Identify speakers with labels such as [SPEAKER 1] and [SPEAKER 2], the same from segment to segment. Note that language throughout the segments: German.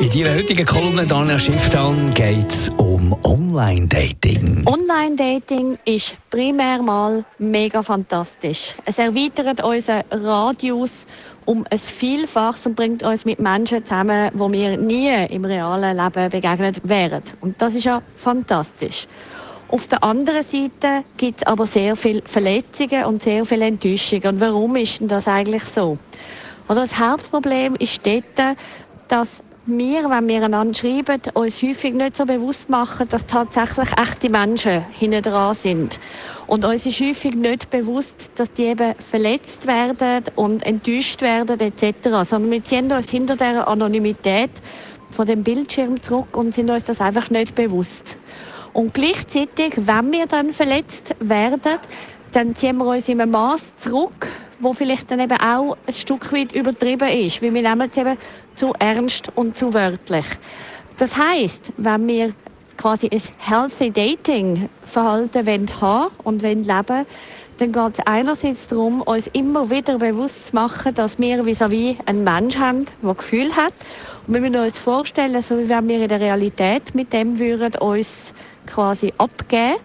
[SPEAKER 1] In Ihrer heutigen Kolumne, Daniel Schifftan, geht es um Online-Dating.
[SPEAKER 2] Online-Dating ist primär mal mega fantastisch. Es erweitert unseren Radius um ein Vielfaches und bringt uns mit Menschen zusammen, wo wir nie im realen Leben begegnet wären. Und das ist ja fantastisch. Auf der anderen Seite gibt es aber sehr viele Verletzungen und sehr viele Enttäuschungen. Und warum ist denn das eigentlich so? Oder das Hauptproblem ist dort, dass wir, wenn wir einander schreiben, uns häufig nicht so bewusst machen, dass tatsächlich echte Menschen hinten dran sind. Und uns ist häufig nicht bewusst, dass die eben verletzt werden und enttäuscht werden etc. Sondern wir ziehen uns hinter der Anonymität von dem Bildschirm zurück und sind uns das einfach nicht bewusst. Und gleichzeitig, wenn wir dann verletzt werden, dann ziehen wir uns in einem Maß zurück, wo vielleicht dann eben auch ein Stück weit übertrieben ist, weil wir nehmen es eben zu ernst und zu wörtlich. Das heißt, wenn wir quasi ein healthy Dating Verhalten wollen haben und wollen leben, dann geht es einerseits darum, uns immer wieder bewusst zu machen, dass wir vis-à-vis -vis einen Mensch haben, der Gefühl hat. Und wir müssen uns vorstellen, so wie wenn wir in der Realität mit dem würden, uns quasi abgeben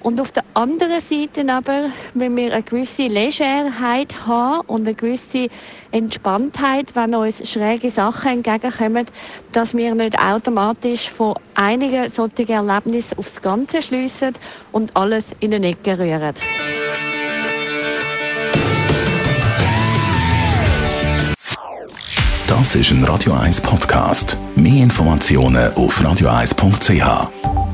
[SPEAKER 2] und auf der anderen Seite aber, wenn wir eine gewisse Legerheit haben und eine gewisse Entspanntheit, wenn uns schräge Sachen entgegenkommen, dass wir nicht automatisch von einigen solchen Erlebnissen aufs Ganze schliessen und alles in eine Ecke rühren.
[SPEAKER 3] Das ist ein Radio 1 Podcast. Mehr Informationen auf radio1.ch.